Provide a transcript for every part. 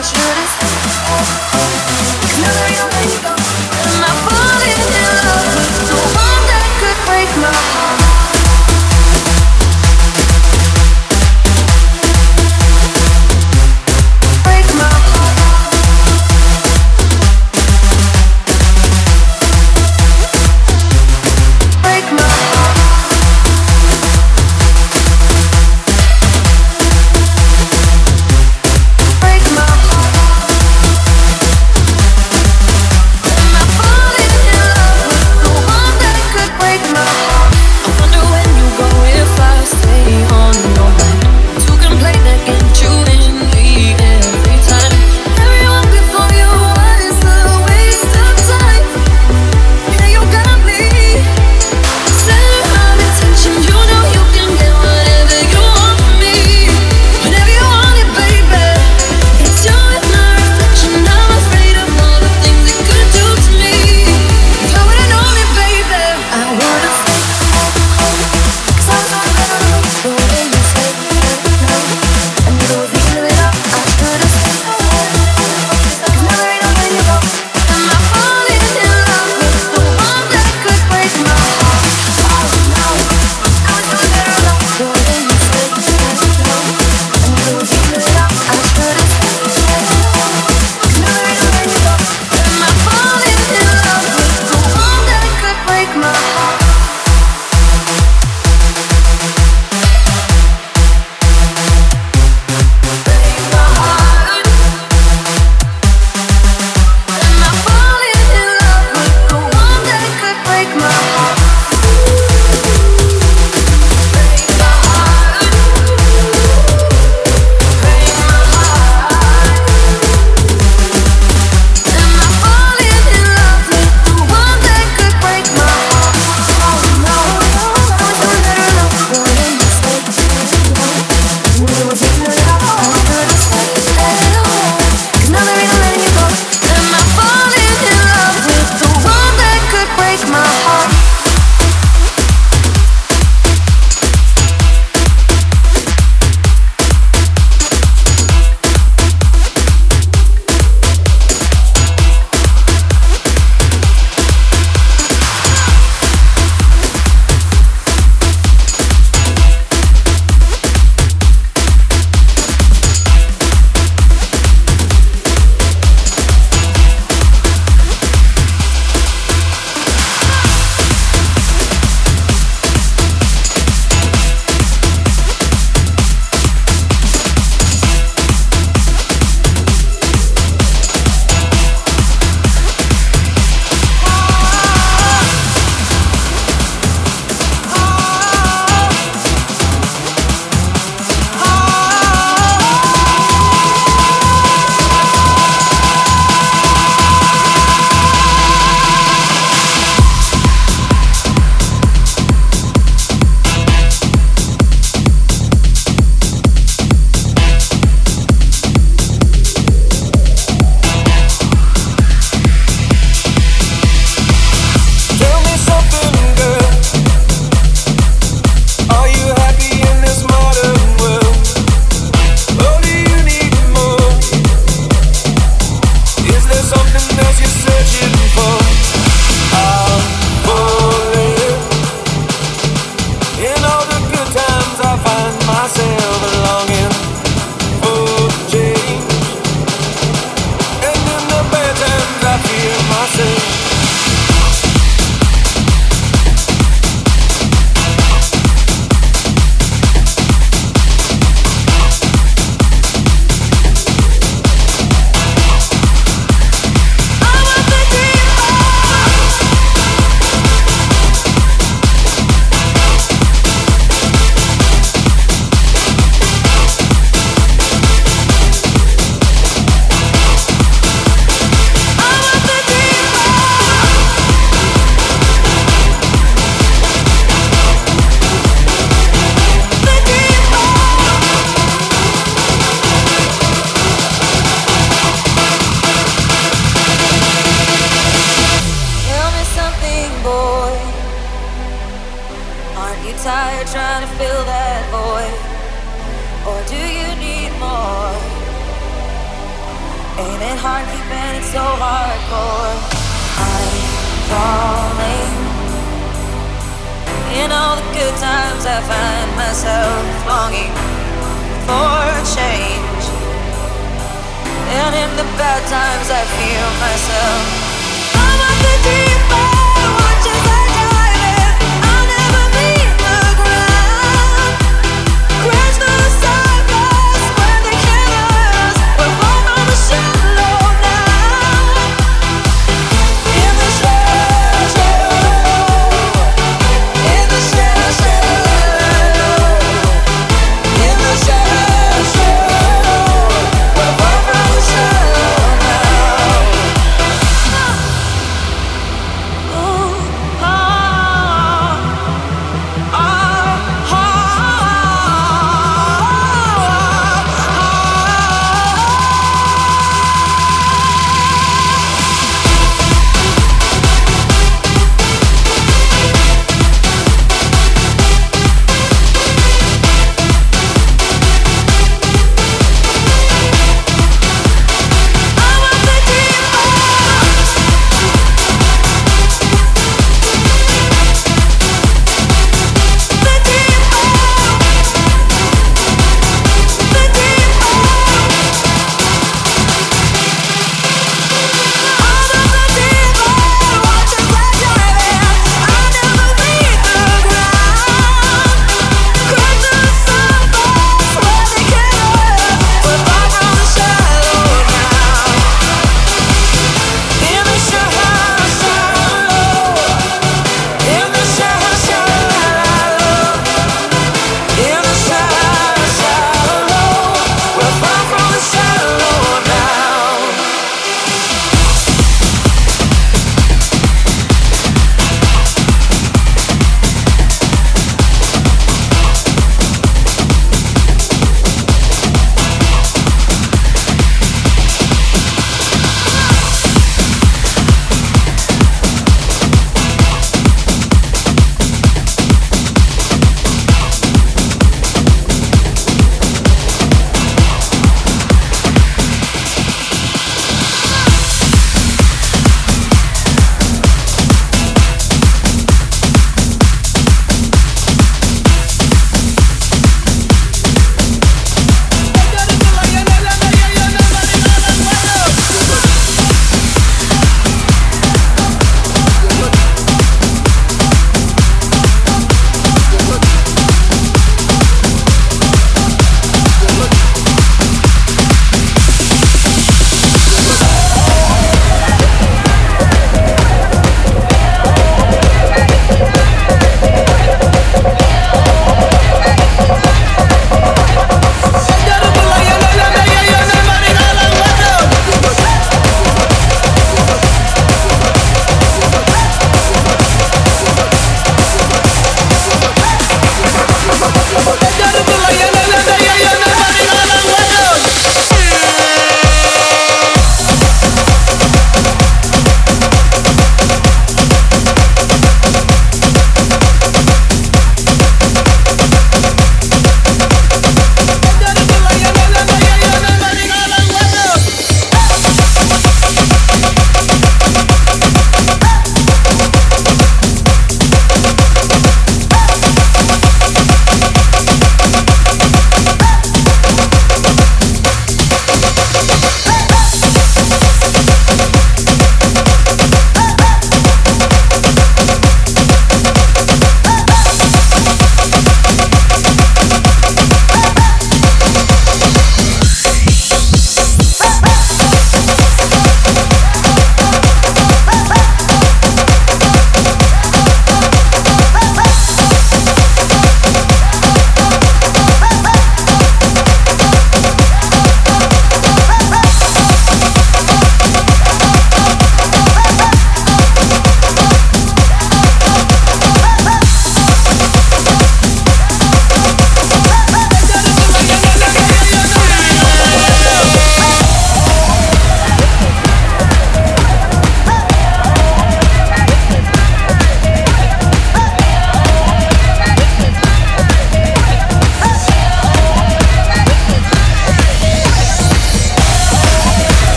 all. I should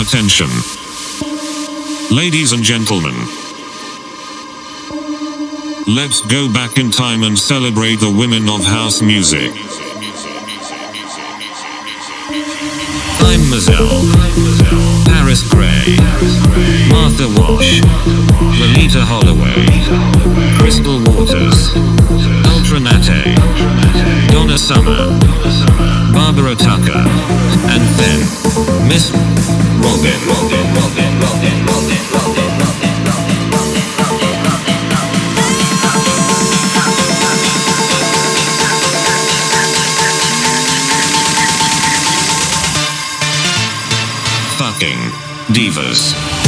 Attention. Ladies and gentlemen. Let's go back in time and celebrate the women of house music. Mazelle. Paris Grey. Martha Wash. Loleatta Holloway. Crystal Waters. Ultra Naté. Donna Summer. Barbara Tucker. And then, Miss Robin. Robin, Robin, Robin, Robin, Robin, Robin. Fucking divas.